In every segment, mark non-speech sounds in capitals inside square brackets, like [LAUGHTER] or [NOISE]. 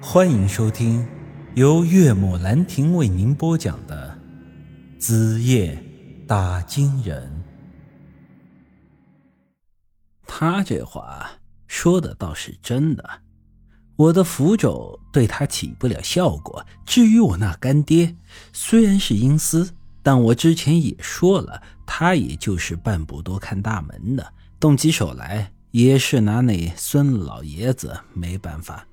欢迎收听由岳母兰亭为您播讲的《子夜打金人》。他这话说的倒是真的，我的符咒对他起不了效果。至于我那干爹，虽然是阴司，但我之前也说了，他也就是半步多看大门的，动起手来也是拿那孙老爷子没办法。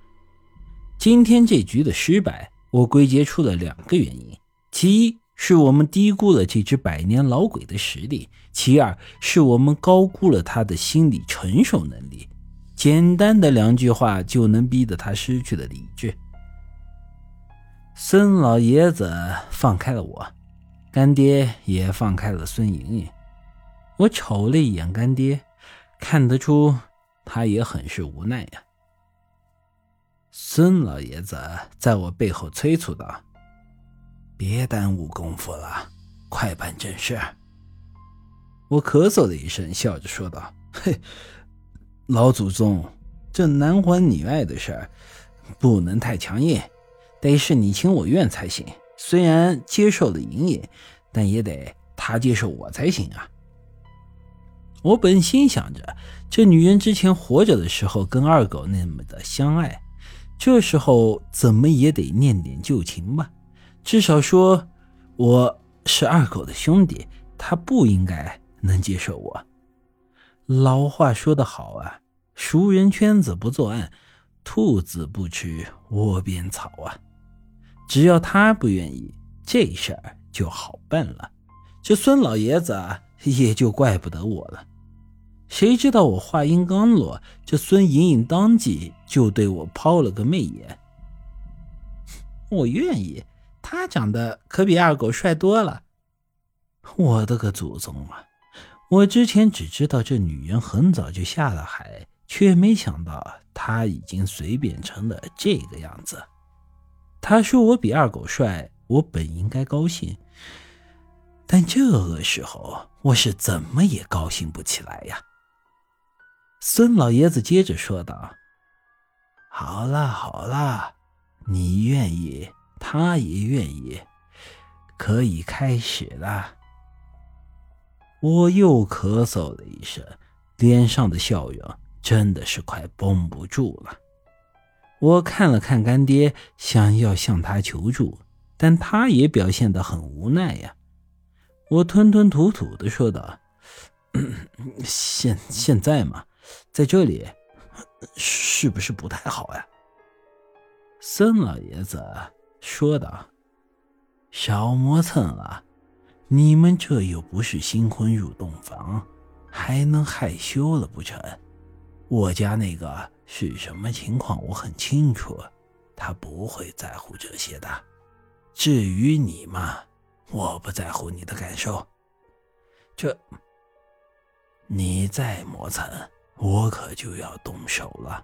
今天这局的失败，我归结出了两个原因：其一是我们低估了这只百年老鬼的实力；其二是我们高估了他的心理承受能力。简单的两句话就能逼得他失去了理智。孙老爷子放开了我，干爹也放开了孙莹莹。我瞅了一眼干爹，看得出他也很是无奈呀。孙老爷子在我背后催促道：“别耽误功夫了，快办正事。”我咳嗽了一声，笑着说道：“嘿，老祖宗，这男欢女爱的事儿不能太强硬，得是你情我愿才行。虽然接受了莹莹，但也得他接受我才行啊。”我本心想着，这女人之前活着的时候跟二狗那么的相爱。这时候怎么也得念点旧情吧，至少说我是二狗的兄弟，他不应该能接受我。老话说得好啊，熟人圈子不作案，兔子不吃窝边草啊。只要他不愿意，这事儿就好办了，这孙老爷子也就怪不得我了。谁知道我话音刚落，这孙莹莹当即就对我抛了个媚眼。[LAUGHS] 我愿意，他长得可比二狗帅多了。我的个祖宗啊！我之前只知道这女人很早就下了海，却没想到她已经随便成了这个样子。他说我比二狗帅，我本应该高兴，但这个时候我是怎么也高兴不起来呀。孙老爷子接着说道：“好啦好啦，你愿意，他也愿意，可以开始了。”我又咳嗽了一声，脸上的笑容真的是快绷不住了。我看了看干爹，想要向他求助，但他也表现得很无奈呀。我吞吞吐吐的说道：“ [COUGHS] 现现在嘛。”在这里，是不是不太好呀？孙老爷子说道：“少磨蹭了，你们这又不是新婚入洞房，还能害羞了不成？我家那个是什么情况，我很清楚，他不会在乎这些的。至于你嘛，我不在乎你的感受。这，你再磨蹭。”我可就要动手了，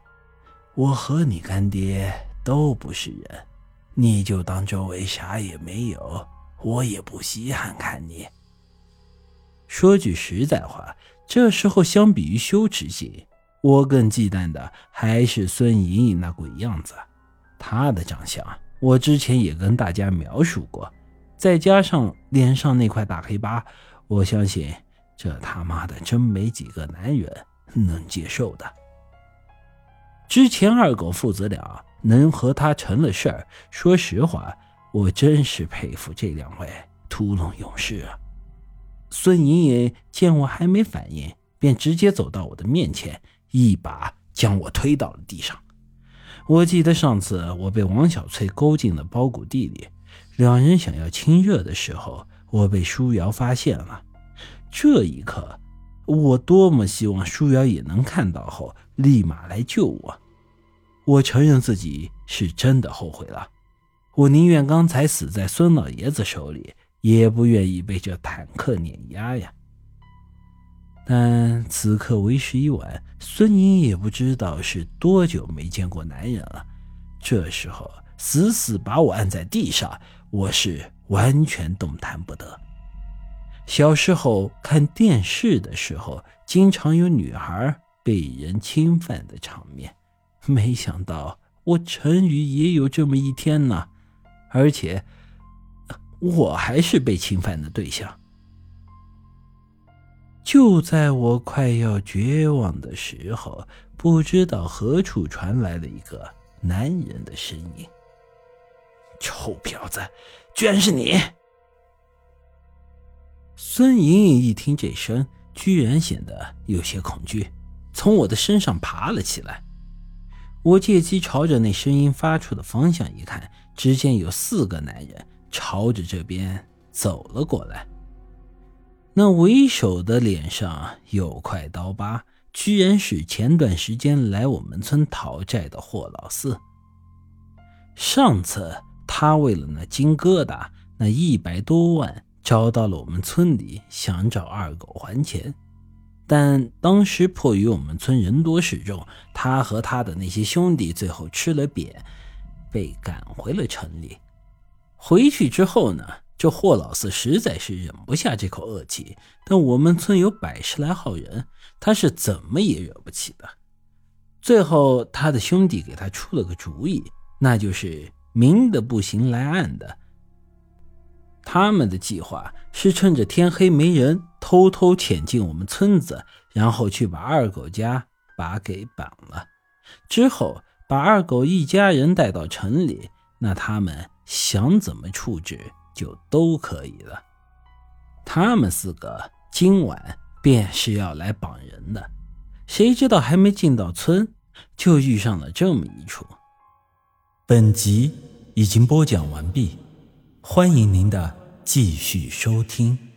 我和你干爹都不是人，你就当周围啥也没有，我也不稀罕看你。说句实在话，这时候相比于羞耻心，我更忌惮的还是孙莹莹那鬼样子。她的长相，我之前也跟大家描述过，再加上脸上那块大黑疤，我相信这他妈的真没几个男人。能接受的。之前二狗父子俩能和他成了事儿，说实话，我真是佩服这两位屠龙勇士啊！孙莹莹见我还没反应，便直接走到我的面前，一把将我推到了地上。我记得上次我被王小翠勾进了包谷地里，两人想要亲热的时候，我被舒瑶发现了。这一刻。我多么希望舒瑶也能看到后立马来救我。我承认自己是真的后悔了，我宁愿刚才死在孙老爷子手里，也不愿意被这坦克碾压呀。但此刻为时已晚，孙莹也不知道是多久没见过男人了。这时候死死把我按在地上，我是完全动弹不得。小时候看电视的时候，经常有女孩被人侵犯的场面，没想到我陈宇也有这么一天呢，而且我还是被侵犯的对象。就在我快要绝望的时候，不知道何处传来了一个男人的声音：“臭婊子，居然是你！”孙莹莹一听这声，居然显得有些恐惧，从我的身上爬了起来。我借机朝着那声音发出的方向一看，只见有四个男人朝着这边走了过来。那为首的脸上有块刀疤，居然是前段时间来我们村讨债的霍老四。上次他为了那金疙瘩那一百多万，找到了我们村里，想找二狗还钱。但当时迫于我们村人多势众，他和他的那些兄弟最后吃了瘪，被赶回了城里。回去之后呢？这霍老四实在是忍不下这口恶气，但我们村有百十来号人，他是怎么也惹不起的。最后，他的兄弟给他出了个主意，那就是明的不行，来暗的。他们的计划是趁着天黑没人，偷偷潜进我们村子，然后去把二狗家把给绑了，之后把二狗一家人带到城里，那他们想怎么处置？就都可以了。他们四个今晚便是要来绑人的，谁知道还没进到村，就遇上了这么一出。本集已经播讲完毕，欢迎您的继续收听。